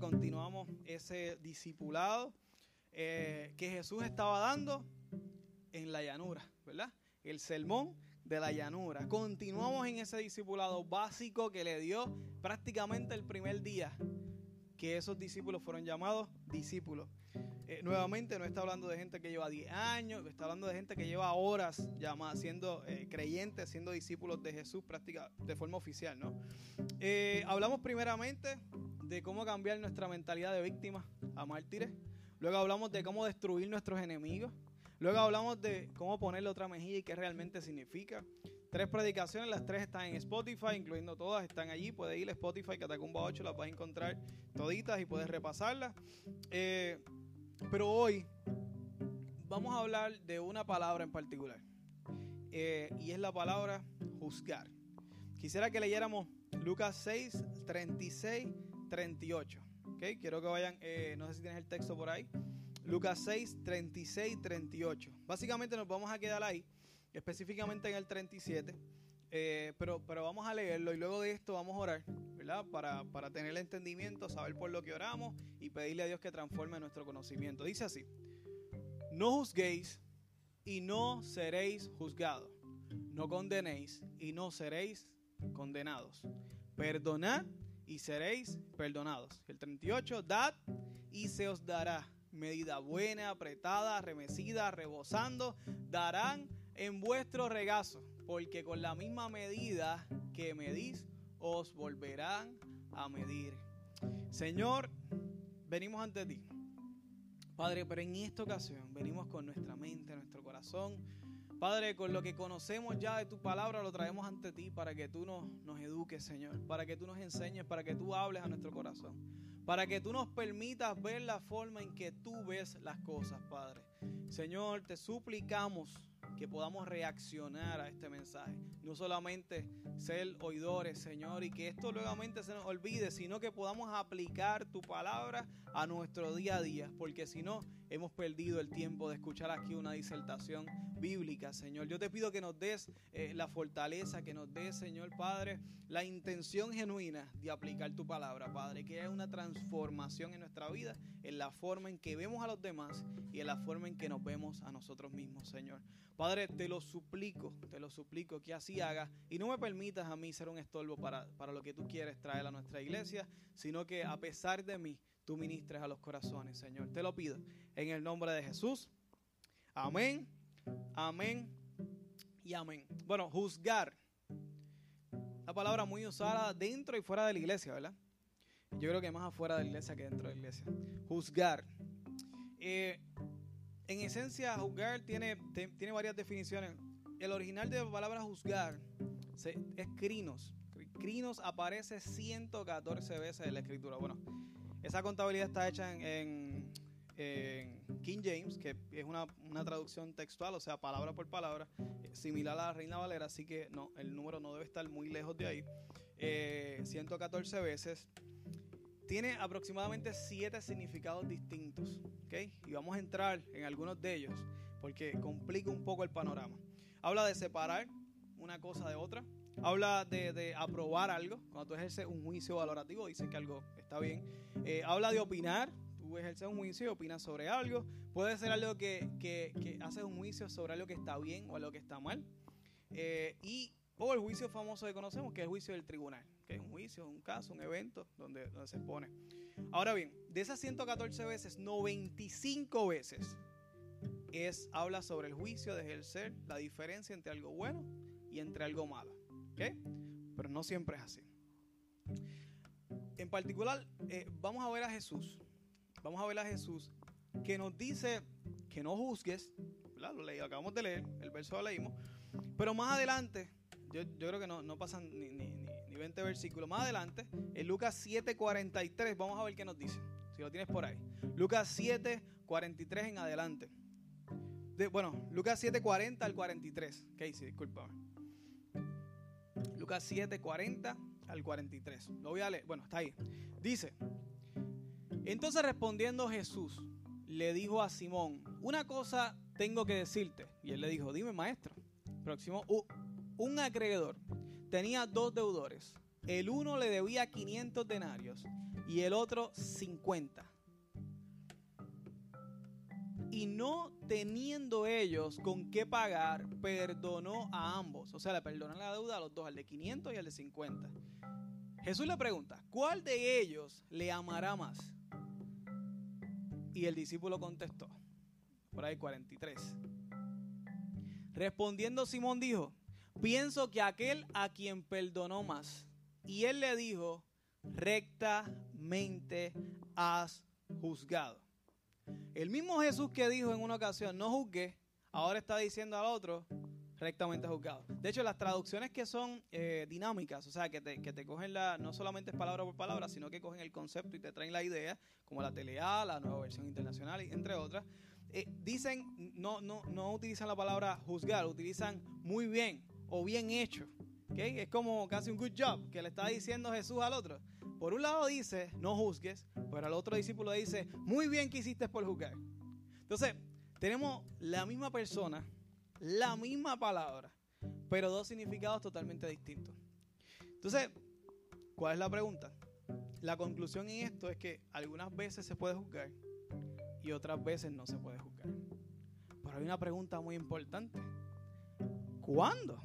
continuamos ese discipulado eh, que Jesús estaba dando en la llanura, ¿verdad? El sermón de la llanura. Continuamos en ese discipulado básico que le dio prácticamente el primer día que esos discípulos fueron llamados discípulos. Eh, nuevamente no está hablando de gente que lleva 10 años, está hablando de gente que lleva horas llama, siendo eh, creyentes, siendo discípulos de Jesús práctica, de forma oficial. ¿no? Eh, hablamos primeramente de cómo cambiar nuestra mentalidad de víctimas a mártires. Luego hablamos de cómo destruir nuestros enemigos. Luego hablamos de cómo ponerle otra mejilla y qué realmente significa. Tres predicaciones, las tres están en Spotify, incluyendo todas, están allí. Puedes ir a Spotify, Catacumba 8, las vas a encontrar toditas y puedes repasarlas. Eh, pero hoy vamos a hablar de una palabra en particular. Eh, y es la palabra juzgar. Quisiera que leyéramos Lucas 6, 36, 38. ¿okay? Quiero que vayan, eh, no sé si tienes el texto por ahí. Lucas 6, 36, 38. Básicamente nos vamos a quedar ahí, específicamente en el 37. Eh, pero, pero vamos a leerlo y luego de esto vamos a orar, ¿verdad? Para, para tener el entendimiento, saber por lo que oramos y pedirle a Dios que transforme nuestro conocimiento. Dice así, no juzguéis y no seréis juzgados. No condenéis y no seréis condenados. Perdonad y seréis perdonados. El 38, dad y se os dará. Medida buena, apretada, remecida, rebosando, darán en vuestro regazo porque con la misma medida que medís, os volverán a medir. Señor, venimos ante ti. Padre, pero en esta ocasión venimos con nuestra mente, nuestro corazón. Padre, con lo que conocemos ya de tu palabra, lo traemos ante ti para que tú nos, nos eduques, Señor. Para que tú nos enseñes, para que tú hables a nuestro corazón. Para que tú nos permitas ver la forma en que tú ves las cosas, Padre. Señor, te suplicamos que podamos reaccionar a este mensaje. No solamente ser oidores, Señor, y que esto nuevamente se nos olvide, sino que podamos aplicar tu palabra a nuestro día a día, porque si no, hemos perdido el tiempo de escuchar aquí una disertación bíblica, Señor. Yo te pido que nos des eh, la fortaleza, que nos des, Señor Padre, la intención genuina de aplicar tu palabra, Padre, que haya una transformación en nuestra vida, en la forma en que vemos a los demás y en la forma en que nos vemos a nosotros mismos, Señor. Padre, te lo suplico, te lo suplico que así hagas y no me permitas a mí ser un estorbo para, para lo que tú quieres traer a nuestra iglesia, sino que a pesar de mí, tú ministres a los corazones, Señor. Te lo pido en el nombre de Jesús. Amén, amén y amén. Bueno, juzgar. La palabra muy usada dentro y fuera de la iglesia, ¿verdad? Yo creo que más afuera de la iglesia que dentro de la iglesia. Juzgar. Eh, en esencia, juzgar tiene, tiene varias definiciones. El original de la palabra juzgar es crinos. Crinos aparece 114 veces en la escritura. Bueno, esa contabilidad está hecha en, King James, que es una, traducción textual, o sea, palabra por palabra, similar a la Reina Valera, así que no, el número no debe estar muy lejos de ahí. 114 eh, veces tiene aproximadamente siete significados distintos, ¿ok? Y vamos a entrar en algunos de ellos porque complica un poco el panorama. Habla de separar una cosa de otra. Habla de, aprobar algo. Cuando tú ejerces un juicio valorativo, dices que algo está bien. Eh, habla de opinar. Tú ejerces un juicio y opinas sobre algo. Puede ser algo que, que, haces un juicio sobre algo que está bien o algo que está mal. Eh, y o el juicio famoso que conocemos, que es el juicio del tribunal que es un juicio, un caso, un evento donde, donde se expone. Ahora bien, de esas 114 veces, 95 veces es, habla sobre el juicio de ejercer la diferencia entre algo bueno y entre algo malo. Pero no siempre es así. En particular, eh, vamos a ver a Jesús. Vamos a ver a Jesús que nos dice que no juzgues. Lo leí, acabamos de leer, el verso lo leímos. Pero más adelante, yo, creo que no, pasan ni, ni, ni 20 versículos. Más adelante, en Lucas 7:43, vamos a ver qué nos dice. Si lo tienes por ahí. Lucas 7:43 en adelante. bueno, Lucas 7:40 al 43. Casey, discúlpame. Lucas 7:40 al 43. Lo voy a leer. Bueno, está ahí. Dice: Entonces respondiendo Jesús, le dijo a Simón: Una cosa tengo que decirte. Y él le dijo: Dime, maestro. Próximo, un acreedor tenía dos deudores. El uno le debía 500 denarios y el otro 50. Y no teniendo ellos con qué pagar, perdonó a ambos. O sea, le perdonó la deuda a los dos, al de 500 y al de 50. Jesús le pregunta, ¿cuál de ellos le amará más? Y el discípulo contestó, por ahí 43. Respondiendo Simón dijo, pienso que aquel a quien perdonó más. Y él le dijo, rectamente has juzgado. El mismo Jesús que dijo en una ocasión, no juzgue, ahora está diciendo al otro, rectamente juzgado. De hecho, las traducciones que son eh, dinámicas, o sea, que te, que te cogen la, no solamente es palabra por palabra, sino que cogen el concepto y te traen la idea, como la TLA, la nueva versión internacional, entre otras, eh, dicen, no, no, no utilizan la palabra juzgar, utilizan muy bien o bien hecho. ¿okay? Es como casi un good job que le está diciendo Jesús al otro. Por un lado dice, no juzgues, pero al otro discípulo dice, muy bien que hiciste por juzgar. Entonces, tenemos la misma persona, la misma palabra, pero dos significados totalmente distintos. Entonces, ¿cuál es la pregunta? La conclusión en esto es que algunas veces se puede juzgar y otras veces no se puede juzgar. Pero hay una pregunta muy importante. ¿Cuándo?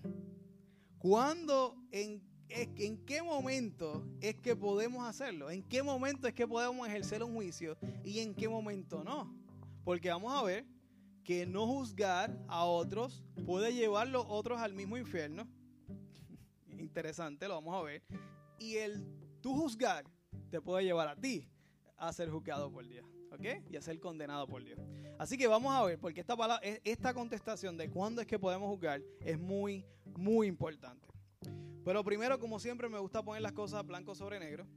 ¿Cuándo en ¿en qué momento es que podemos hacerlo? ¿En qué momento es que podemos ejercer un juicio y en qué momento no? Porque vamos a ver que no juzgar a otros puede llevar los otros al mismo infierno. Interesante, lo vamos a ver. Y el tú juzgar te puede llevar a ti a ser juzgado por Dios. ¿Ok? Y a ser condenado por Dios. Así que vamos a ver, porque esta, palabra, esta contestación de cuándo es que podemos juzgar es muy, muy importante. Pero primero, como siempre, me gusta poner las cosas blanco sobre negro.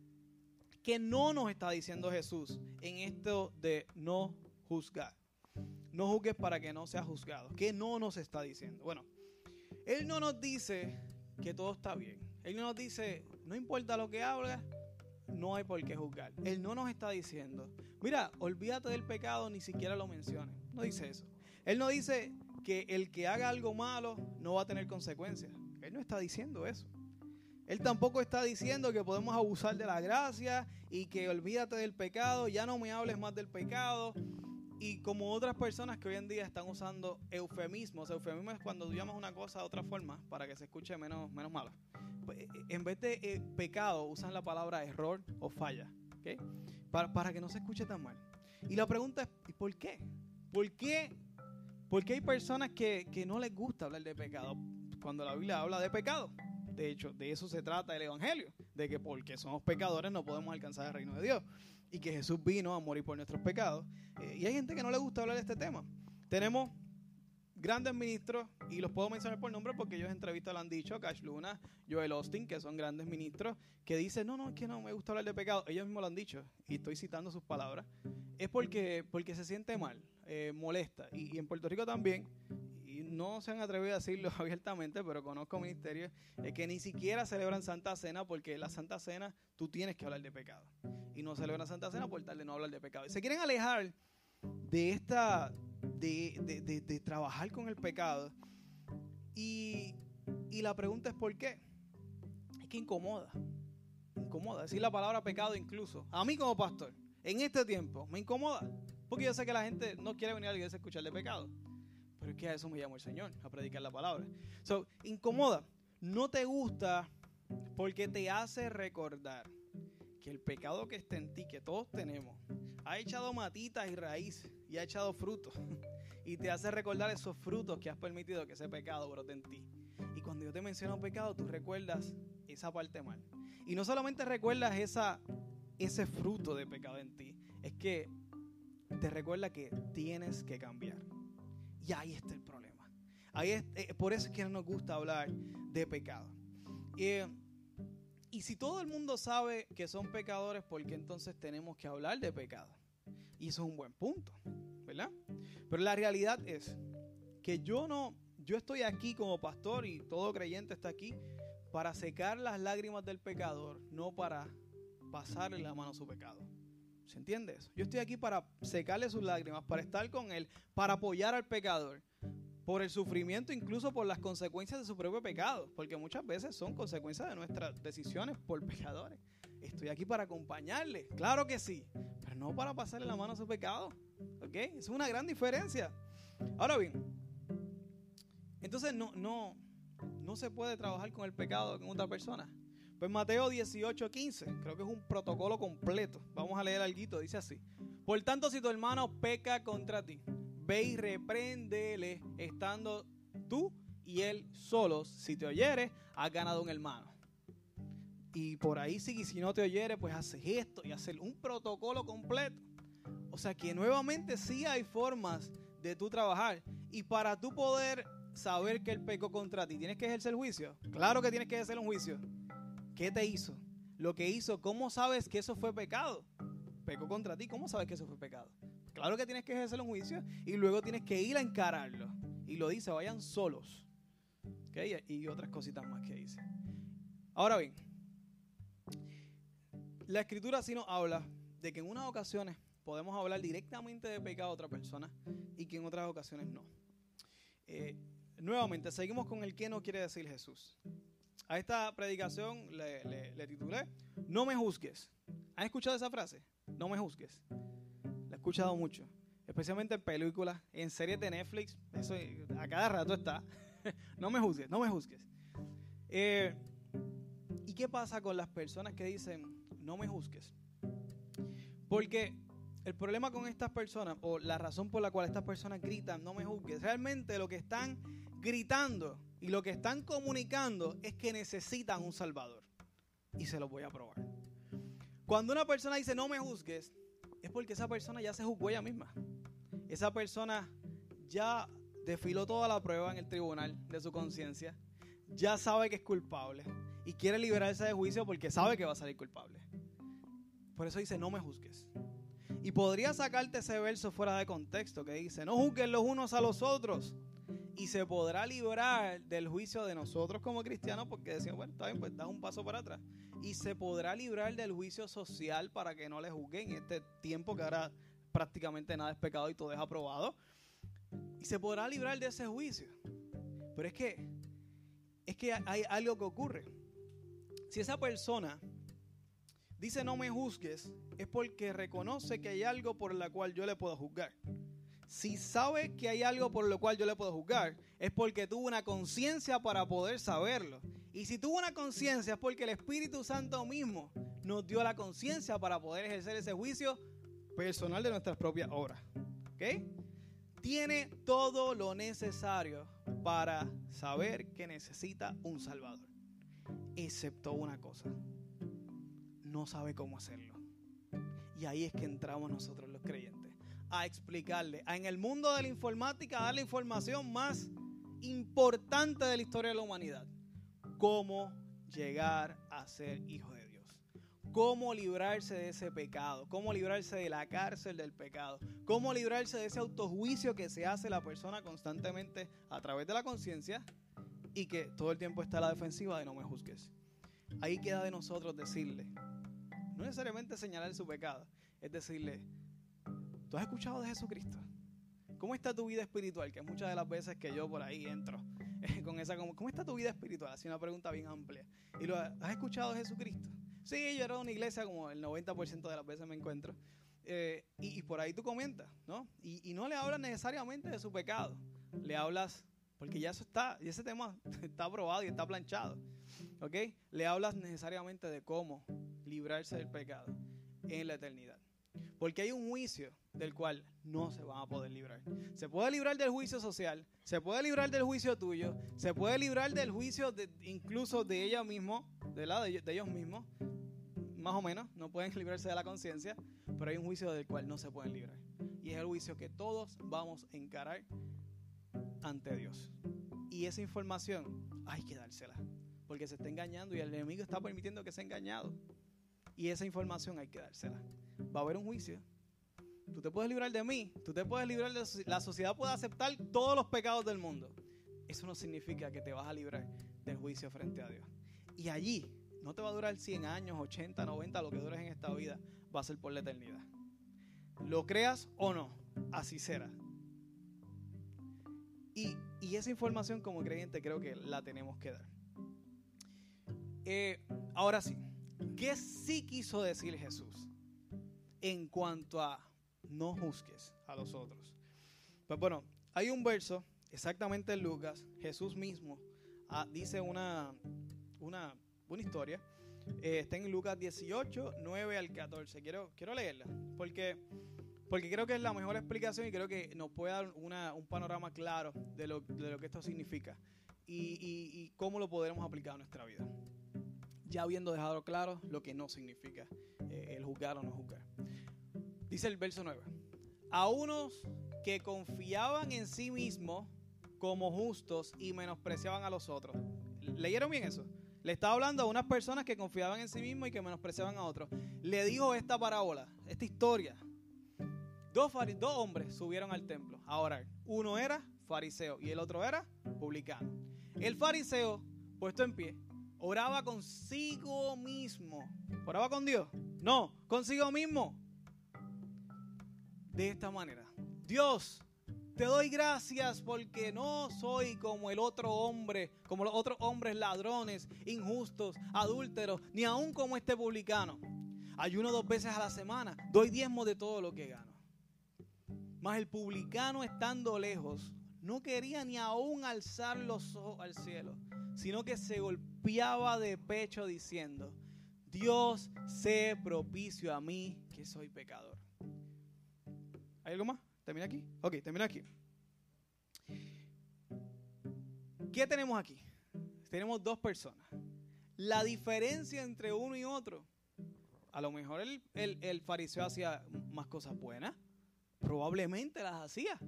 Que no nos está diciendo Jesús en esto de no juzgar. No juzgues para que no seas juzgado. ¿Qué no nos está diciendo? Bueno, Él no nos dice que todo está bien. Él no nos dice, no importa lo que hagas, no hay por qué juzgar. Él no nos está diciendo, mira, olvídate del pecado, ni siquiera lo menciones. No dice eso. Él no dice que el que haga algo malo no va a tener consecuencias. Él no está diciendo eso. Él tampoco está diciendo que podemos abusar de la gracia y que olvídate del pecado, ya no me hables más del pecado. Y como otras personas que hoy en día están usando eufemismos, eufemismos es cuando tú llamas una cosa de otra forma para que se escuche menos, menos malo. Pues, eh, en vez de eh, pecado, usan la palabra error o falla, para, para, que no se escuche tan mal. Y la pregunta es, ¿y por qué? ¿Por qué? Porque hay personas que, que no les gusta hablar de pecado cuando la Biblia habla de pecado. De hecho, de eso se trata el Evangelio, de que porque somos pecadores no podemos alcanzar el reino de Dios y que Jesús vino a morir por nuestros pecados. Eh, y hay gente que no le gusta hablar de este tema. Tenemos grandes ministros, y los puedo mencionar por nombre porque ellos en entrevistas lo han dicho, Cash Luna, Joel Austin, que son grandes ministros, que dicen, no, no, es que no me gusta hablar de pecado. Ellos mismos lo han dicho, y estoy citando sus palabras. Es porque, porque se siente mal, eh, molesta. y, en Puerto Rico también, no se han atrevido a decirlo abiertamente, pero conozco ministerios que ni siquiera celebran Santa Cena porque la Santa Cena tú tienes que hablar de pecado. Y no celebran Santa Cena por tal de no hablar de pecado. Y se quieren alejar de esta, de, trabajar con el pecado. Y, y la pregunta es ¿por qué? Es que incomoda. Incomoda. Decir la palabra pecado incluso. A mí como pastor, en este tiempo, me incomoda. Porque yo sé que la gente no quiere venir a la iglesia a escuchar de pecado. Pero es que a eso me llamó el Señor, a predicar la palabra. So, incomoda. No te gusta porque te hace recordar que el pecado que está en ti, que todos tenemos, ha echado matitas y raíces y ha echado frutos. y te hace recordar esos frutos que has permitido que ese pecado brote en ti. Y cuando yo te menciono pecado, tú recuerdas esa parte mal. Y no solamente recuerdas esa, ese fruto de pecado en ti, es que te recuerda que tienes que cambiar. Y ahí está el problema. Ahí es, eh, por eso es que no nos gusta hablar de pecado. y si todo el mundo sabe que son pecadores, ¿por qué entonces tenemos que hablar de pecado? Y eso es un buen punto, ¿verdad? Pero la realidad es que yo no, yo estoy aquí como pastor y todo creyente está aquí para secar las lágrimas del pecador, no para pasarle la mano a su pecado. ¿Se entiende eso? Yo estoy aquí para secarle sus lágrimas, para estar con Él, para apoyar al pecador por el sufrimiento, incluso por las consecuencias de su propio pecado, porque muchas veces son consecuencias de nuestras decisiones por pecadores. estoy aquí para acompañarle. Claro que sí, pero no para pasarle la mano a su pecado. ¿Ok? Es una gran diferencia. Ahora bien, entonces no, no, no se puede trabajar con el pecado con otra persona. Pues Mateo 18, 15, creo que es un protocolo completo. Vamos a leer algo, dice así. Por tanto, si tu hermano peca contra ti, ve y repréndele, estando tú y él solos. Si te oyere, has ganado un hermano. Y por ahí sigue, si no te oyere, pues haces esto y hacer un protocolo completo. O sea que nuevamente sí hay formas de tú trabajar. Y para tú poder saber que él pecó contra ti, ¿tienes que ejercer juicio? Claro que tienes que ejercer un juicio. ¿Qué te hizo? Lo que hizo, ¿cómo sabes que eso fue pecado? Pecó contra ti, ¿cómo sabes que eso fue pecado? Claro que tienes que ejercer un juicio y luego tienes que ir a encararlo. Y lo dice, vayan solos. Y otras cositas más que dice. Ahora bien, la escritura sí nos habla de que en unas ocasiones podemos hablar directamente de pecado a otra persona y que en otras ocasiones no. Eh, nuevamente, seguimos con el que no quiere decir Jesús. A esta predicación le, titulé No me juzgues. ¿Han escuchado esa frase? No me juzgues. La he escuchado mucho, especialmente en películas, en series de Netflix. Eso a cada rato está. no me juzgues, no me juzgues. Eh, ¿Y qué pasa con las personas que dicen no me juzgues? Porque el problema con estas personas, o la razón por la cual estas personas gritan no me juzgues, realmente lo que están gritando y lo que están comunicando es que necesitan un Salvador. Y se lo voy a probar. Cuando una persona dice no me juzgues, es porque esa persona ya se juzgó ella misma. Esa persona ya desfiló toda la prueba en el tribunal de su conciencia. Ya sabe que es culpable. Y quiere liberarse de juicio porque sabe que va a salir culpable. Por eso dice no me juzgues. Y podría sacarte ese verso fuera de contexto que dice, no juzguen los unos a los otros y se podrá librar del juicio de nosotros como cristianos, porque decimos, bueno, está bien, pues da un paso para atrás. Y se podrá librar del juicio social para que no le juzguen en este tiempo que ahora prácticamente nada es pecado y todo es aprobado. Y se podrá librar de ese juicio. Pero es que, es que hay algo que ocurre. Si esa persona dice no me juzgues, es porque reconoce que hay algo por la cual yo le puedo juzgar. Si sabe que hay algo por lo cual yo le puedo juzgar, es porque tuvo una conciencia para poder saberlo. Y si tuvo una conciencia es porque el Espíritu Santo mismo nos dio la conciencia para poder ejercer ese juicio personal de nuestras propias obras. ¿Ok? Tiene todo lo necesario para saber que necesita un Salvador. Excepto una cosa. No sabe cómo hacerlo. Y ahí es que entramos nosotros los creyentes a explicarle, en el mundo de la informática, a dar la información más importante de la historia de la humanidad. Cómo llegar a ser hijo de Dios. Cómo librarse de ese pecado. Cómo librarse de la cárcel del pecado. Cómo librarse de ese autojuicio que se hace la persona constantemente a través de la conciencia y que todo el tiempo está a la defensiva de no me juzgues. Ahí queda de nosotros decirle, no necesariamente señalar su pecado, es decirle, ¿Tú has escuchado de Jesucristo? ¿Cómo está tu vida espiritual? Que muchas de las veces que yo por ahí entro con esa, ¿cómo está tu vida espiritual? Así una pregunta bien amplia. ¿Y lo, has escuchado de Jesucristo? Sí, yo era de una iglesia como el 90% de las veces me encuentro. Eh, y, por ahí tú comentas, ¿no? Y, no le hablas necesariamente de su pecado. Le hablas, porque ya eso está, y ese tema está aprobado y está planchado. ¿Ok? Le hablas necesariamente de cómo librarse del pecado en la eternidad. Porque hay un juicio del cual no se van a poder librar. Se puede librar del juicio social, se puede librar del juicio tuyo, se puede librar del juicio de, incluso de ella mismo, de, la, de, ellos mismos, más o menos, no pueden librarse de la conciencia, pero hay un juicio del cual no se pueden librar. Y es el juicio que todos vamos a encarar ante Dios. Y esa información hay que dársela, porque se está engañando y el enemigo está permitiendo que sea engañado. Y esa información hay que dársela. Va a haber un juicio Tú te puedes librar de mí, tú te puedes librar de la sociedad puede aceptar todos los pecados del mundo. Eso no significa que te vas a librar del juicio frente a Dios. Y allí no te va a durar 100 años, 80, 90, lo que dures en esta vida, va a ser por la eternidad. Lo creas o no, así será. Y, esa información como creyente creo que la tenemos que dar. Eh, ahora sí, ¿Qué sí quiso decir Jesús en cuanto a no juzgues a los otros? Pues bueno, hay un verso exactamente en Lucas, Jesús mismo ah, dice una, una, una historia. Eh, está en Lucas 18, 9 al 14. Quiero, quiero leerla porque, porque creo que es la mejor explicación y creo que nos puede dar una, un panorama claro de lo, de lo que esto significa y, y cómo lo podremos aplicar a nuestra vida ya habiendo dejado claro lo que no significa eh, el juzgar o no juzgar. Dice el verso 9, a unos que confiaban en sí mismos como justos y menospreciaban a los otros. ¿Leyeron bien eso? Le estaba hablando a unas personas que confiaban en sí mismos y que menospreciaban a otros. Le dijo esta parábola, esta historia. Dos, dos hombres subieron al templo Ahora, Uno era fariseo y el otro era publicano. El fariseo, puesto en pie, oraba consigo mismo. ¿Oraba con Dios? No, consigo mismo. De esta manera. Dios, te doy gracias porque no soy como el otro hombre, como los otros hombres ladrones, injustos, adúlteros, ni aún como este publicano. Ayuno dos veces a la semana, doy diezmo de todo lo que gano. Mas el publicano estando lejos, no quería ni aún alzar los ojos al cielo, sino que se golpeaba de pecho diciendo, Dios sé propicio a mí que soy pecador. ¿Hay algo más? ¿Termina aquí? Ok, termina aquí. ¿Qué tenemos aquí? Tenemos dos personas. La diferencia entre uno y otro, a lo mejor el, el fariseo hacía más cosas buenas, probablemente las hacía.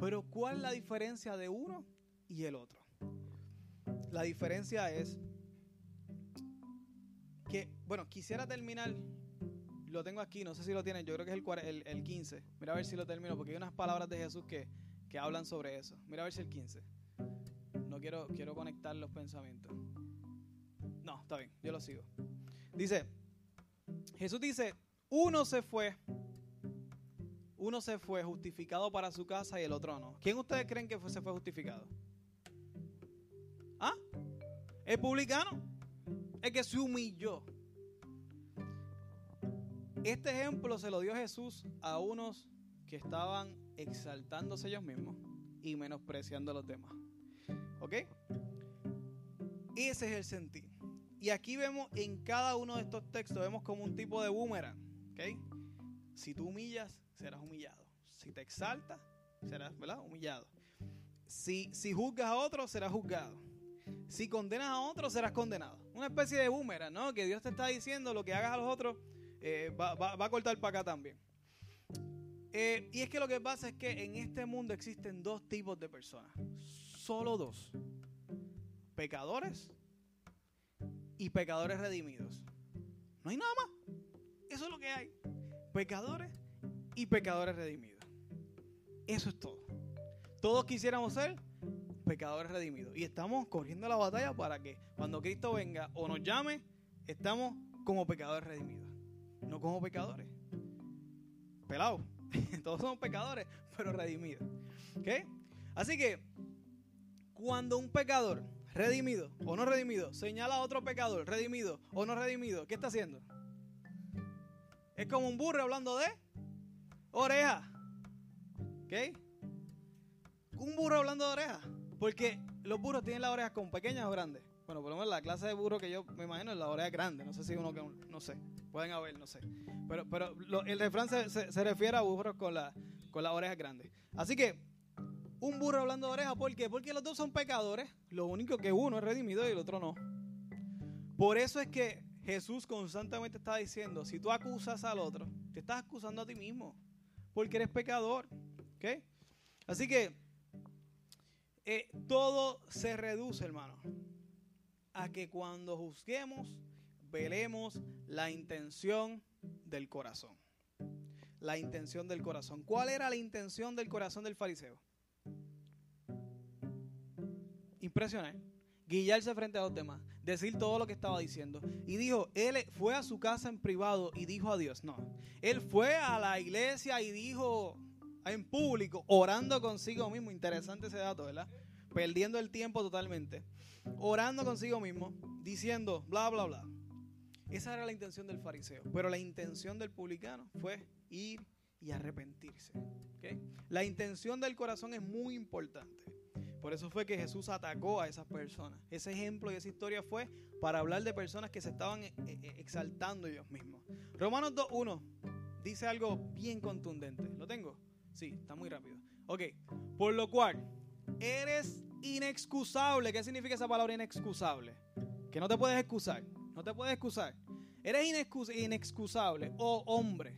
Pero ¿cuál es la diferencia de uno y el otro? La diferencia es que, bueno, quisiera terminar, lo tengo aquí, no sé si lo tienen, yo creo que es el, el, 15. Mira a ver si lo termino, porque hay unas palabras de Jesús que, que hablan sobre eso. Mira a ver si el 15. No quiero, quiero conectar los pensamientos. No, está bien, yo lo sigo. Dice, Jesús dice, uno se fue, uno se fue justificado para su casa y el otro no. ¿Quién ustedes creen que se fue justificado? ¿Ah? El publicano. El que se humilló. Este ejemplo se lo dio Jesús a unos que estaban exaltándose ellos mismos y menospreciando a los demás. ¿Ok? Ese es el sentir. Y aquí vemos en cada uno de estos textos, vemos como un tipo de boomerang. ¿Ok? Si tú humillas, serás humillado. Si te exaltas, serás ¿verdad? humillado. Si, si juzgas a otro, serás juzgado. Si condenas a otros, serás condenado. Una especie de boomerang, ¿no? Que Dios te está diciendo lo que hagas a los otros eh, va, a cortar para acá también. Eh, y es que lo que pasa es que en este mundo existen dos tipos de personas. Solo dos. Pecadores y pecadores redimidos. No hay nada más. Eso es lo que hay. Pecadores y pecadores redimidos. Eso es todo. Todos quisiéramos ser pecadores redimidos. Y estamos corriendo la batalla para que cuando Cristo venga o nos llame, estamos como pecadores redimidos. No como pecadores. Pelados. Todos somos pecadores, pero redimidos. ¿Ok? Así que, cuando un pecador redimido o no redimido señala a otro pecador redimido o no redimido, ¿qué está haciendo? Es como un burro hablando de oreja. ¿Ok? Un burro hablando de oreja. Porque los burros tienen las orejas con pequeñas o grandes. Bueno, por lo menos la clase de burro que yo me imagino es la oreja grande. No sé si uno que no sé. Pueden haber, no sé. Pero, pero el refrán se, se, refiere a burros con, la, con las orejas grandes. Así que, un burro hablando de orejas, ¿por qué? Porque los dos son pecadores. Lo único que uno es redimido y el otro no. Por eso es que Jesús constantemente está diciendo, si tú acusas al otro, te estás acusando a ti mismo. Porque eres pecador. ¿Ok? Así que eh, todo se reduce, hermano, a que cuando juzguemos, veremos la intención del corazón. La intención del corazón. ¿Cuál era la intención del corazón del fariseo? Impresionante. Guillarse frente a los demás, decir todo lo que estaba diciendo. Y dijo, él fue a su casa en privado y dijo a Dios. No, él fue a la iglesia y dijo, en público, orando consigo mismo. Interesante ese dato, ¿verdad? Perdiendo el tiempo totalmente. Orando consigo mismo, diciendo, bla, bla, bla. Esa era la intención del fariseo. Pero la intención del publicano fue ir y arrepentirse. La intención del corazón es muy importante. Por eso fue que Jesús atacó a esas personas. Ese ejemplo y esa historia fue para hablar de personas que se estaban eh, eh, exaltando ellos mismos. Romanos 2.1 dice algo bien contundente. ¿Lo tengo? Sí, está muy rápido. Ok, por lo cual eres inexcusable. ¿Qué significa esa palabra inexcusable? Que no te puedes excusar. No te puedes excusar. Eres inexcusable, oh hombre,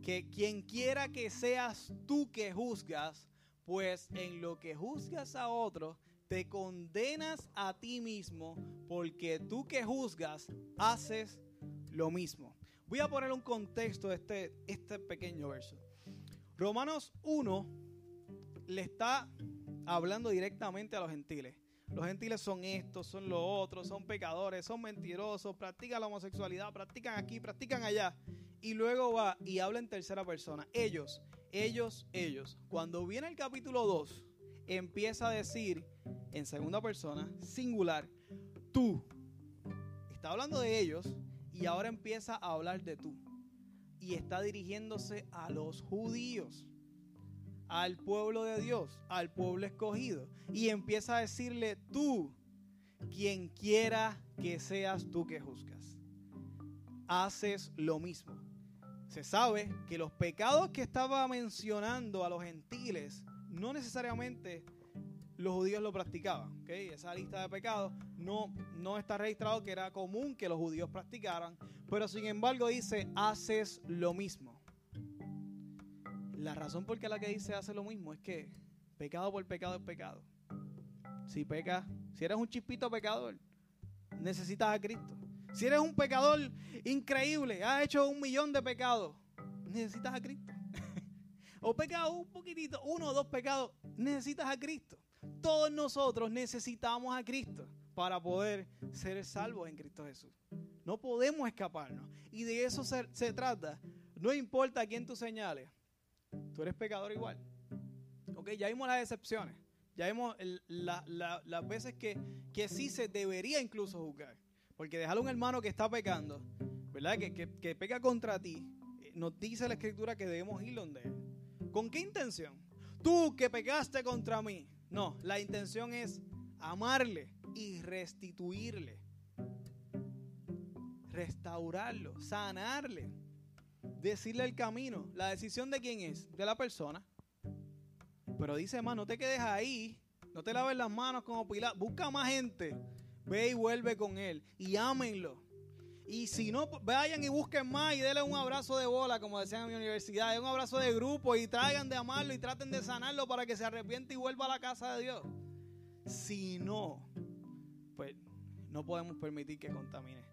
que quien quiera que seas tú que juzgas, pues en lo que juzgas a otro, te condenas a ti mismo, porque tú que juzgas, haces lo mismo. Voy a poner un contexto de este, este pequeño verso. Romanos 1 le está hablando directamente a los gentiles. Los gentiles son estos, son los otros, son pecadores, son mentirosos, practican la homosexualidad, practican aquí, practican allá. Y luego va y habla en tercera persona. Ellos, ellos, ellos. Cuando viene el capítulo 2, empieza a decir en segunda persona, singular, tú. Está hablando de ellos y ahora empieza a hablar de tú. Y está dirigiéndose a los judíos al pueblo de Dios, al pueblo escogido. Y empieza a decirle, tú, quien quiera que seas tú que juzgas, haces lo mismo. Se sabe que los pecados que estaba mencionando a los gentiles, no necesariamente los judíos lo practicaban. ¿okay? Esa lista de pecados no, no está registrado que era común que los judíos practicaran, pero sin embargo dice, haces lo mismo. La razón por la que dice hace lo mismo es que pecado por pecado es pecado. Si pecas, si eres un chispito pecador, necesitas a Cristo. Si eres un pecador increíble, has hecho un millón de pecados, necesitas a Cristo. o pecado un poquitito, uno o dos pecados, necesitas a Cristo. Todos nosotros necesitamos a Cristo para poder ser salvos en Cristo Jesús. No podemos escaparnos. Y de eso se, trata. No importa quién tú señales tú eres pecador igual. Ok, ya vimos las excepciones. Ya vimos las veces que, que sí se debería incluso juzgar. Porque dejar a un hermano que está pecando, ¿verdad? Que, que, que peca contra ti, eh, nos dice la escritura que debemos ir donde él. ¿Con qué intención? Tú que pecaste contra mí. No, la intención es amarle y restituirle. Restaurarlo, sanarle decirle el camino. La decisión de quién es? De la persona. Pero dice, hermano, no te quedes ahí. No te laves las manos como Pilar. Busca más gente. Ve y vuelve con él. Y ámenlo. Y si no, vayan y busquen más y denle un abrazo de bola, como decían en mi universidad. Un abrazo de grupo y traigan de amarlo y traten de sanarlo para que se arrepiente y vuelva a la casa de Dios. Si no, pues no podemos permitir que contamine.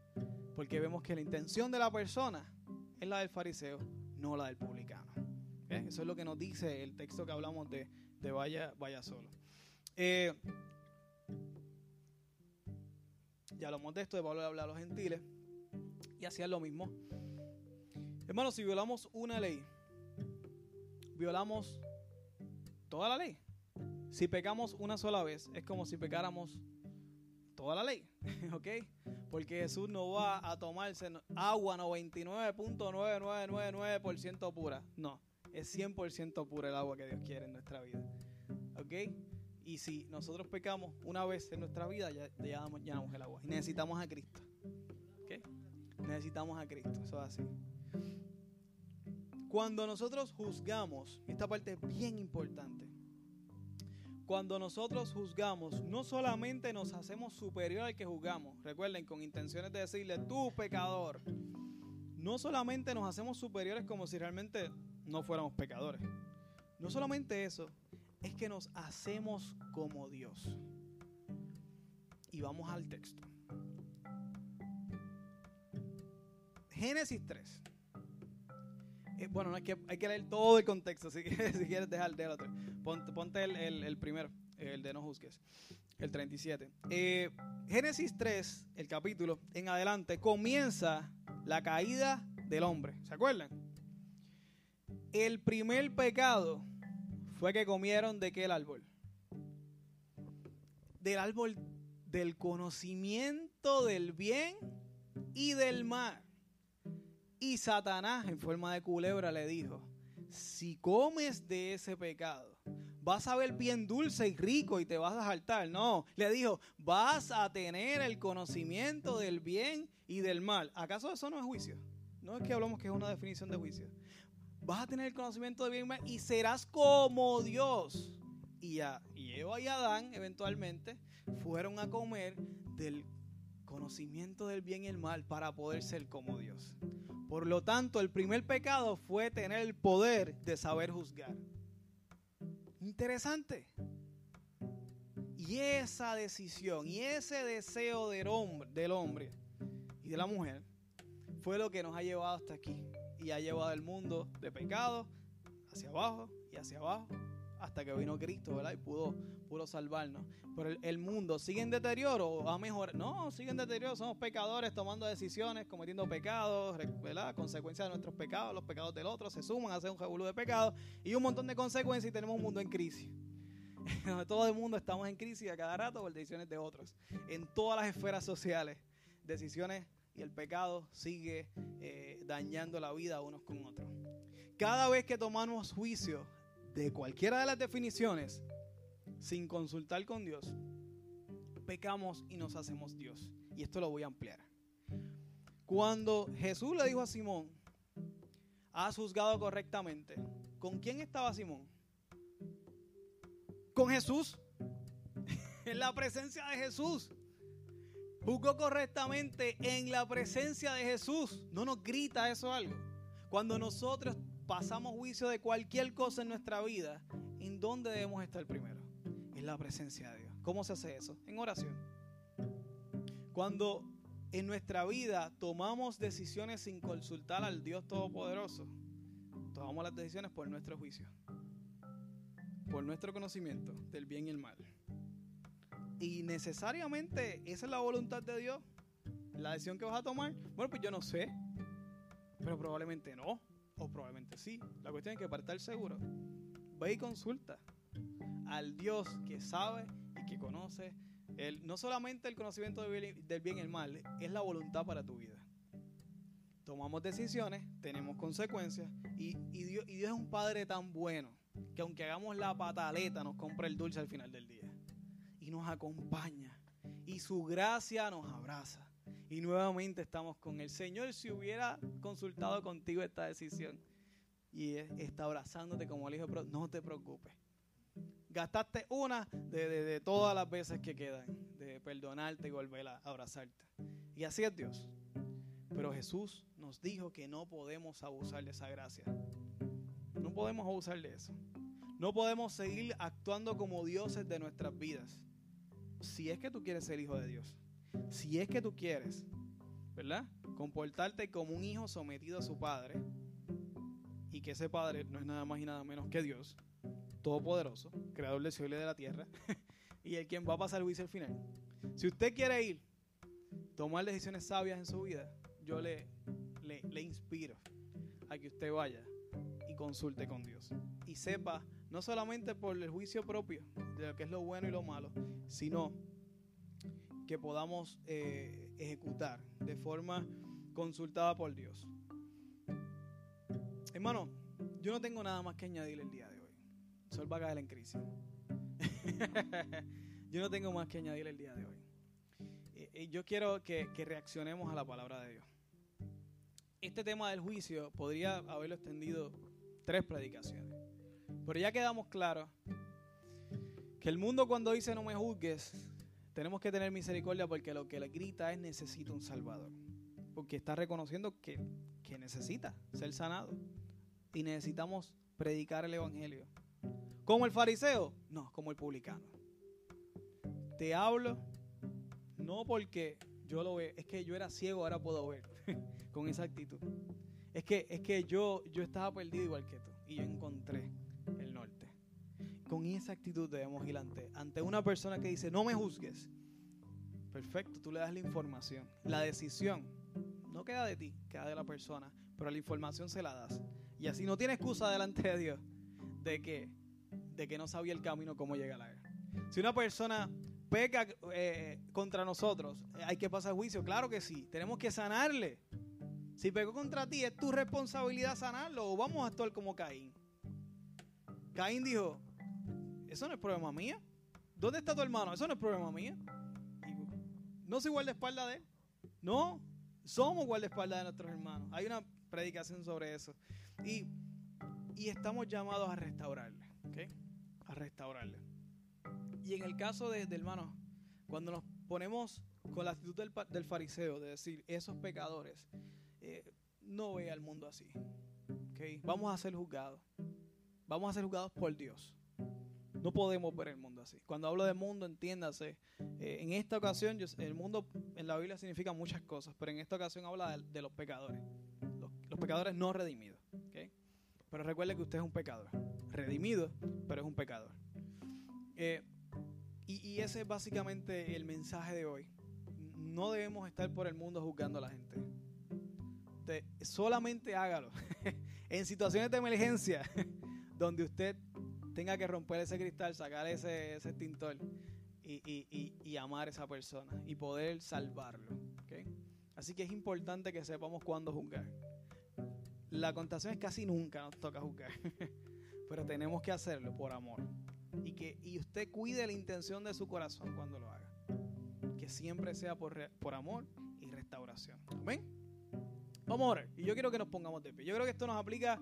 Porque vemos que la intención de la persona es la del fariseo, no la del publicano. Eso es lo que nos dice el texto que hablamos de, vaya, vaya solo. Eh, ya hablamos de esto, de Pablo hablar a los gentiles, y hacían lo mismo. Hermanos, si violamos una ley, violamos toda la ley. Si pecamos una sola vez, es como si pecáramos toda la ley, ¿ok? Porque Jesús no va a tomarse agua 99.9999% pura. No, es 100% pura el agua que Dios quiere en nuestra vida, ¿ok? Y si nosotros pecamos una vez en nuestra vida, ya, ya llenamos el agua. Y necesitamos a Cristo, ¿ok? Necesitamos a Cristo, eso es así. Cuando nosotros juzgamos, esta parte es bien importante, cuando nosotros juzgamos, no solamente nos hacemos superior al que juzgamos, recuerden, con intenciones de decirle, tú pecador, no solamente nos hacemos superiores como si realmente no fuéramos pecadores. No solamente eso, es que nos hacemos como Dios. Y vamos al texto. Génesis 3. Eh, bueno, no hay que, hay que leer todo el contexto si, quieres dejar el otro. Ponte, el, primero, el de no juzgues, el 37. Eh, Génesis 3, el capítulo, en adelante, comienza la caída del hombre. ¿Se acuerdan? El primer pecado fue que comieron de qué el árbol? Del árbol del conocimiento del bien y del mar. Y Satanás en forma de culebra le dijo, si comes de ese pecado, vas a ver bien dulce y rico y te vas a saltar. No, le dijo, vas a tener el conocimiento del bien y del mal. ¿Acaso eso no es juicio? No es que hablamos que es una definición de juicio. Vas a tener el conocimiento del bien y mal y serás como Dios. Y, a, y Eva y Adán eventualmente fueron a comer del conocimiento del bien y el mal para poder ser como Dios. Por lo tanto, el primer pecado fue tener el poder de saber juzgar. Interesante. Y esa decisión y ese deseo del hombre, del hombre y de la mujer fue lo que nos ha llevado hasta aquí y ha llevado el mundo de pecado hacia abajo y hacia abajo hasta que vino Cristo, ¿verdad? Y pudo, pudo salvarnos. Pero el, mundo sigue en deterioro ha mejorado. No, sigue en deterioro. Somos pecadores tomando decisiones, cometiendo pecados, ¿verdad? Consecuencias de nuestros pecados, los pecados del otro se suman a hacer un revolú de pecados y un montón de consecuencias y tenemos un mundo en crisis. Todo el mundo estamos en crisis a cada rato por decisiones de otros. En todas las esferas sociales, decisiones y el pecado sigue eh, dañando la vida unos con otros. Cada vez que tomamos juicio de cualquiera de las definiciones, sin consultar con Dios, pecamos y nos hacemos Dios. Y esto lo voy a ampliar. Cuando Jesús le dijo a Simón, has juzgado correctamente, ¿con quién estaba Simón? Con Jesús. en la presencia de Jesús. Juzgó correctamente en la presencia de Jesús. No nos grita eso algo. Cuando nosotros pasamos juicio de cualquier cosa en nuestra vida, ¿en dónde debemos estar primero? En la presencia de Dios. ¿Cómo se hace eso? En oración. Cuando en nuestra vida tomamos decisiones sin consultar al Dios Todopoderoso, tomamos las decisiones por nuestro juicio, por nuestro conocimiento del bien y el mal. Y necesariamente esa es la voluntad de Dios, la decisión que vas a tomar. Bueno, pues yo no sé, pero probablemente no probablemente sí. La cuestión es que para estar seguro, ve y consulta al Dios que sabe y que conoce el, no solamente el conocimiento del bien y el mal, es la voluntad para tu vida. Tomamos decisiones, tenemos consecuencias y, Dios, y Dios es un Padre tan bueno que aunque hagamos la pataleta nos compra el dulce al final del día y nos acompaña y su gracia nos abraza y nuevamente estamos con el Señor. Si hubiera consultado contigo esta decisión y está abrazándote como el hijo, no te preocupes. Gastaste una de, todas las veces que quedan, de perdonarte y volver a abrazarte. Y así es Dios. Pero Jesús nos dijo que no podemos abusar de esa gracia. No podemos abusar de eso. No podemos seguir actuando como dioses de nuestras vidas. Si es que tú quieres ser hijo de Dios si es que tú quieres, ¿verdad? Comportarte como un hijo sometido a su padre y que ese padre no es nada más y nada menos que Dios, todopoderoso, creador del cielo y de la tierra, y el quien va a pasar el juicio al final. Si usted quiere ir, tomar decisiones sabias en su vida, yo le, le, le inspiro a que usted vaya y consulte con Dios. Y sepa, no solamente por el juicio propio de lo que es lo bueno y lo malo, sino que podamos eh, ejecutar de forma consultada por Dios. Hermano, yo no tengo nada más que añadir el día de hoy. Sol va a caer en crisis. yo no tengo más que añadir el día de hoy. Y yo quiero que, que reaccionemos a la palabra de Dios. Este tema del juicio podría haberlo extendido tres predicaciones. Pero ya quedamos claros que el mundo cuando dice no me juzgues tenemos que tener misericordia porque lo que le grita es necesito un Salvador. Porque está reconociendo que, que necesita ser sanado. Y necesitamos predicar el Evangelio. ¿Como el fariseo? No, como el publicano. Te hablo no porque yo lo veo, es que yo era ciego, ahora puedo ver. con esa actitud. Es que, es que yo, yo estaba perdido igual que tú. Y yo encontré con esa actitud debemos ir ante, ante una persona que dice, no me juzgues. Perfecto, tú le das la información. La decisión no queda de ti, queda de la persona, pero la información se la das. Y así no tiene excusa delante de Dios de que, de que no sabía el camino cómo llegar a él. Si una persona peca eh, contra nosotros, hay que pasar juicio. Claro que sí, tenemos que sanarle. Si pecó contra ti, es tu responsabilidad sanarlo o vamos a actuar como Caín. Caín dijo, eso no es problema mío. ¿Dónde está tu hermano? Eso no es problema mío. no soy espalda de él. No, somos guardaespaldas de nuestros hermanos. Hay una predicación sobre eso. Y, estamos llamados a restaurarle. A restaurarle. Y en el caso de, hermano, cuando nos ponemos con la actitud del, fariseo, de decir, esos pecadores, eh, no ve al mundo así. Vamos a ser juzgados. Vamos a ser juzgados por Dios. No podemos ver el mundo así. Cuando hablo de mundo, entiéndase. Eh, en esta ocasión, el mundo en la Biblia significa muchas cosas, pero en esta ocasión habla de, los pecadores. Los, pecadores no redimidos. Pero recuerde que usted es un pecador. Redimido, pero es un pecador. Eh, y, ese es básicamente el mensaje de hoy. No debemos estar por el mundo juzgando a la gente. solamente hágalo. en situaciones de emergencia, donde usted tenga que romper ese cristal, sacar ese, ese extintor y, amar a esa persona y poder salvarlo. Así que es importante que sepamos cuándo juzgar. La contación es casi nunca nos toca juzgar, pero tenemos que hacerlo por amor. Y que y usted cuide la intención de su corazón cuando lo haga. Que siempre sea por, por amor y restauración. Amén. Vamos a orar. Y yo quiero que nos pongamos de pie. Yo creo que esto nos aplica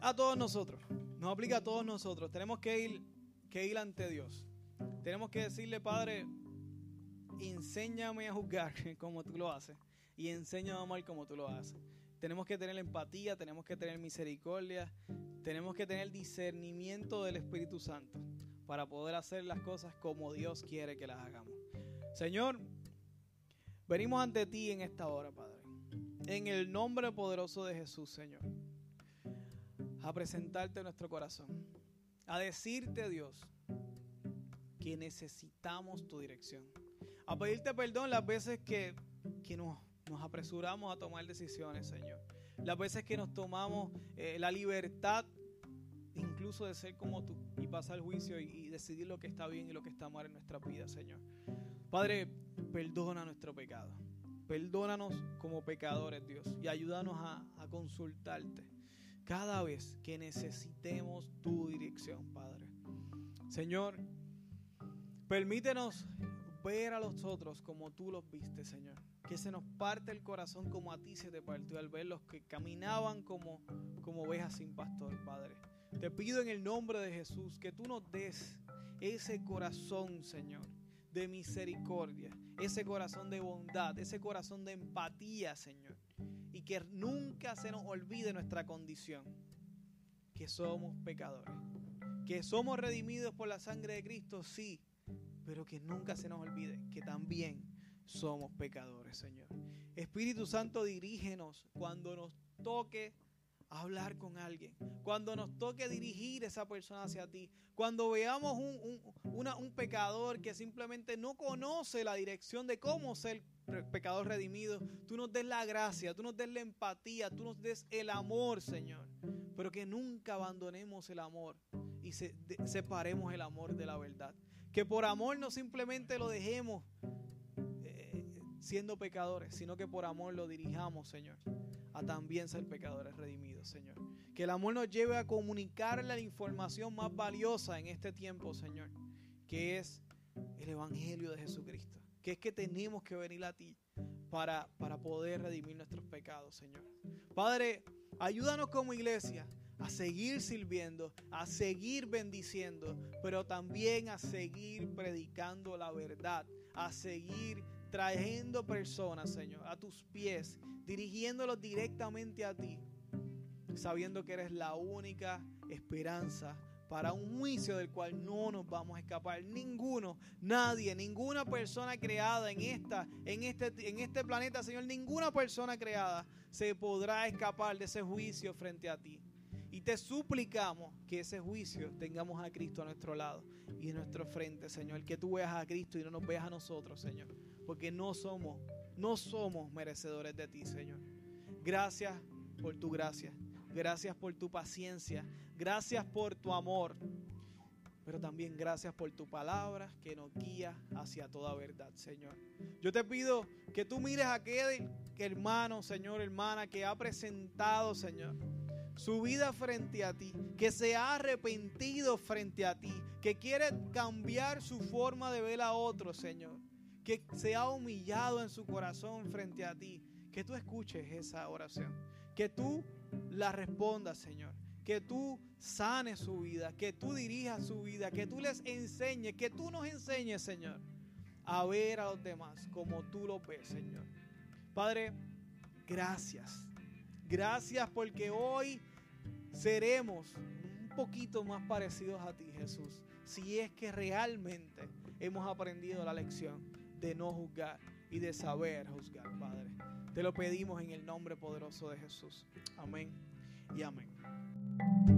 a todos nosotros. Nos aplica a todos nosotros. Tenemos que ir, que ir ante Dios. Tenemos que decirle, Padre, enséñame a juzgar como tú lo haces. Y enséñame a amar como tú lo haces. Tenemos que tener empatía, tenemos que tener misericordia, tenemos que tener discernimiento del Espíritu Santo para poder hacer las cosas como Dios quiere que las hagamos. Señor, venimos ante ti en esta hora, Padre. En el nombre poderoso de Jesús, Señor a presentarte nuestro corazón, a decirte, Dios, que necesitamos tu dirección, a pedirte perdón las veces que, nos, apresuramos a tomar decisiones, Señor, las veces que nos tomamos eh, la libertad incluso de ser como tú y pasar el juicio y, decidir lo que está bien y lo que está mal en nuestra vida, Señor. Padre, perdona nuestro pecado. Perdónanos como pecadores, Dios, y ayúdanos a, a consultarte cada vez que necesitemos tu dirección, Padre. Señor, permítenos ver a los otros como tú los viste, Señor. Que se nos parte el corazón como a ti se te partió al ver los que caminaban como, como ovejas sin pastor, Padre. Te pido en el nombre de Jesús que tú nos des ese corazón, Señor, de misericordia, ese corazón de bondad, ese corazón de empatía, Señor y que nunca se nos olvide nuestra condición, que somos pecadores, que somos redimidos por la sangre de Cristo, sí, pero que nunca se nos olvide que también somos pecadores, Señor. Espíritu Santo, dirígenos cuando nos toque hablar con alguien, cuando nos toque dirigir esa persona hacia ti, cuando veamos un, un, pecador que simplemente no conoce la dirección de cómo ser pecador redimido, tú nos des la gracia, tú nos des la empatía, tú nos des el amor, Señor, pero que nunca abandonemos el amor y separemos el amor de la verdad. Que por amor no simplemente lo dejemos siendo pecadores, sino que por amor lo dirijamos, Señor a también ser pecadores redimidos, Señor. Que el amor nos lleve a comunicarle la información más valiosa en este tiempo, Señor, que es el Evangelio de Jesucristo. Que es que tenemos que venir a ti para, para poder redimir nuestros pecados, Señor. Padre, ayúdanos como iglesia a seguir sirviendo, a seguir bendiciendo, pero también a seguir predicando la verdad, a seguir trayendo personas, Señor, a tus pies dirigiéndolos directamente a ti, sabiendo que eres la única esperanza para un juicio del cual no nos vamos a escapar. Ninguno, nadie, ninguna persona creada en, esta, en, este, en este planeta, Señor, ninguna persona creada se podrá escapar de ese juicio frente a ti. Y te suplicamos que ese juicio tengamos a Cristo a nuestro lado y en nuestro frente, Señor. Que tú veas a Cristo y no nos veas a nosotros, Señor. Porque no somos no somos merecedores de ti, Señor. Gracias por tu gracia. Gracias por tu paciencia. Gracias por tu amor. pero también gracias por tu palabra que nos guía hacia toda verdad, Señor. Yo te pido que tú mires a aquel hermano, Señor, hermana, que ha presentado, Señor, su vida frente a ti, que se ha arrepentido frente a ti, que quiere cambiar su forma de ver a otros, Señor, que se ha humillado en su corazón frente a ti, que tú escuches esa oración, que tú la respondas, Señor que tú sanes su vida, que tú dirijas su vida, que tú les enseñes, que tú nos enseñes, Señor, a ver a los demás como tú lo ves, Señor. Padre, gracias. Gracias porque hoy seremos un poquito más parecidos a ti, Jesús, si es que realmente hemos aprendido la lección de no juzgar y de saber juzgar, Padre. Te lo pedimos en el nombre poderoso de Jesús. Amén y amén.